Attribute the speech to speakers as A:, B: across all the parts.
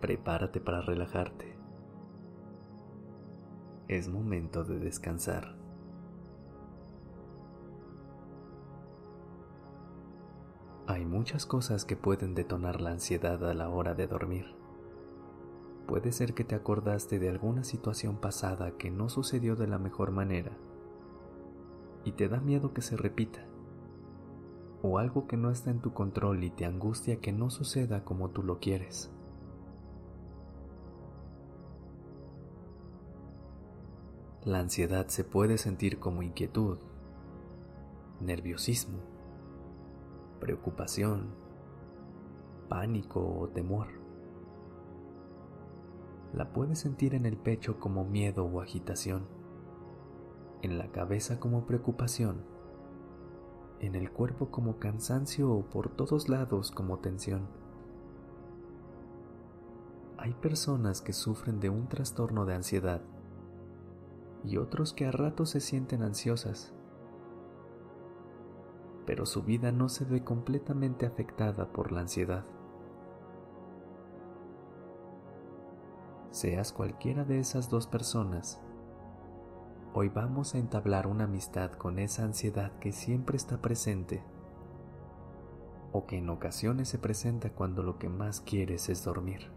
A: Prepárate para relajarte. Es momento de descansar. Hay muchas cosas que pueden detonar la ansiedad a la hora de dormir. Puede ser que te acordaste de alguna situación pasada que no sucedió de la mejor manera y te da miedo que se repita. O algo que no está en tu control y te angustia que no suceda como tú lo quieres. La ansiedad se puede sentir como inquietud, nerviosismo, preocupación, pánico o temor. La puedes sentir en el pecho como miedo o agitación, en la cabeza como preocupación, en el cuerpo como cansancio o por todos lados como tensión. Hay personas que sufren de un trastorno de ansiedad y otros que a ratos se sienten ansiosas, pero su vida no se ve completamente afectada por la ansiedad. Seas cualquiera de esas dos personas, hoy vamos a entablar una amistad con esa ansiedad que siempre está presente o que en ocasiones se presenta cuando lo que más quieres es dormir.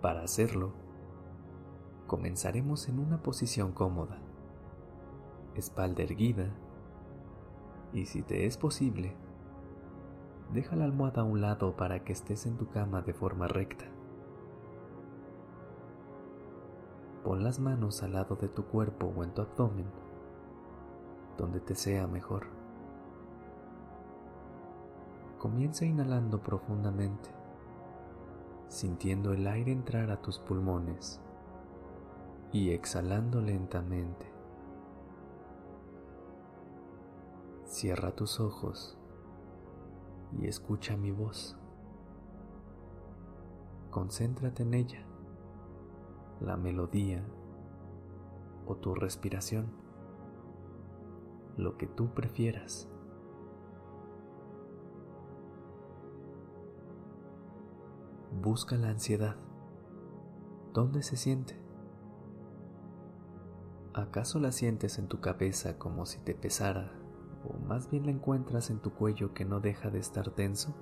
A: Para hacerlo, comenzaremos en una posición cómoda, espalda erguida, y si te es posible, deja la almohada a un lado para que estés en tu cama de forma recta. Pon las manos al lado de tu cuerpo o en tu abdomen, donde te sea mejor. Comienza inhalando profundamente, sintiendo el aire entrar a tus pulmones y exhalando lentamente. Cierra tus ojos y escucha mi voz. Concéntrate en ella, la melodía o tu respiración, lo que tú prefieras. Busca la ansiedad. ¿Dónde se siente? ¿Acaso la sientes en tu cabeza como si te pesara o más bien la encuentras en tu cuello que no deja de estar tenso?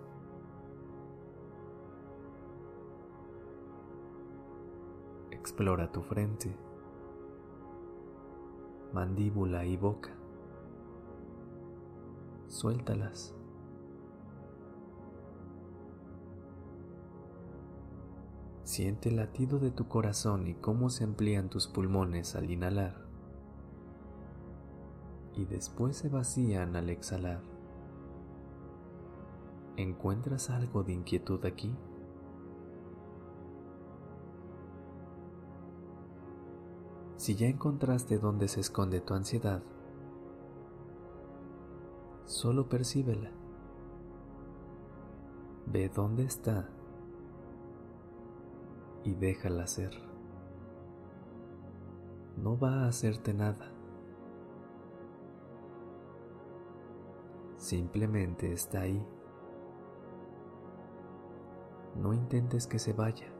A: Explora tu frente, mandíbula y boca. Suéltalas. Siente el latido de tu corazón y cómo se amplían tus pulmones al inhalar y después se vacían al exhalar. ¿Encuentras algo de inquietud aquí? Si ya encontraste dónde se esconde tu ansiedad, solo percíbela. Ve dónde está y déjala ser. No va a hacerte nada. Simplemente está ahí. No intentes que se vaya.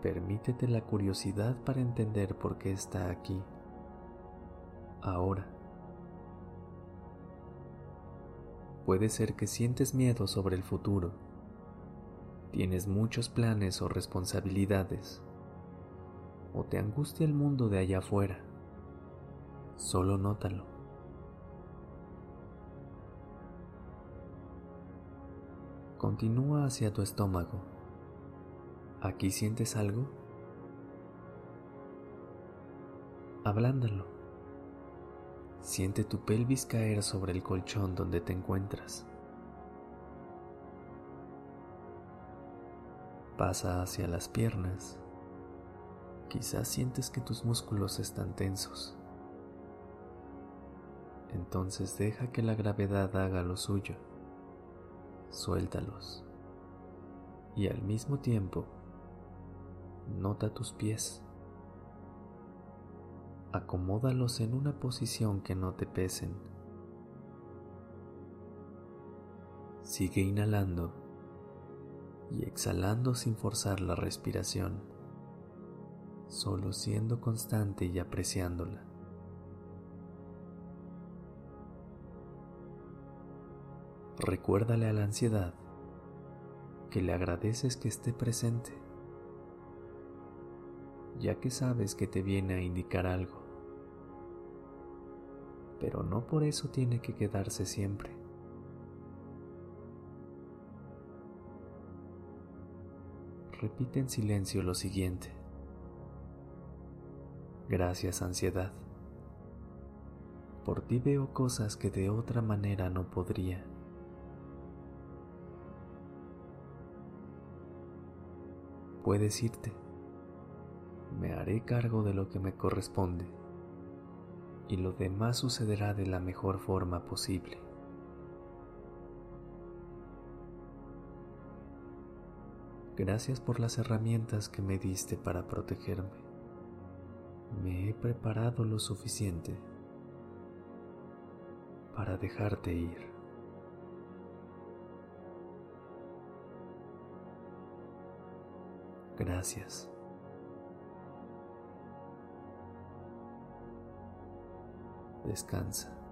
A: Permítete la curiosidad para entender por qué está aquí, ahora. Puede ser que sientes miedo sobre el futuro tienes muchos planes o responsabilidades, o te angustia el mundo de allá afuera, solo nótalo. Continúa hacia tu estómago. ¿Aquí sientes algo? Ablándalo. Siente tu pelvis caer sobre el colchón donde te encuentras. Pasa hacia las piernas. Quizás sientes que tus músculos están tensos. Entonces deja que la gravedad haga lo suyo. Suéltalos. Y al mismo tiempo, nota tus pies. Acomódalos en una posición que no te pesen. Sigue inhalando y exhalando sin forzar la respiración, solo siendo constante y apreciándola. Recuérdale a la ansiedad que le agradeces que esté presente, ya que sabes que te viene a indicar algo, pero no por eso tiene que quedarse siempre. Repite en silencio lo siguiente. Gracias ansiedad. Por ti veo cosas que de otra manera no podría. Puedes irte. Me haré cargo de lo que me corresponde y lo demás sucederá de la mejor forma posible. Gracias por las herramientas que me diste para protegerme. Me he preparado lo suficiente para dejarte ir. Gracias. Descansa.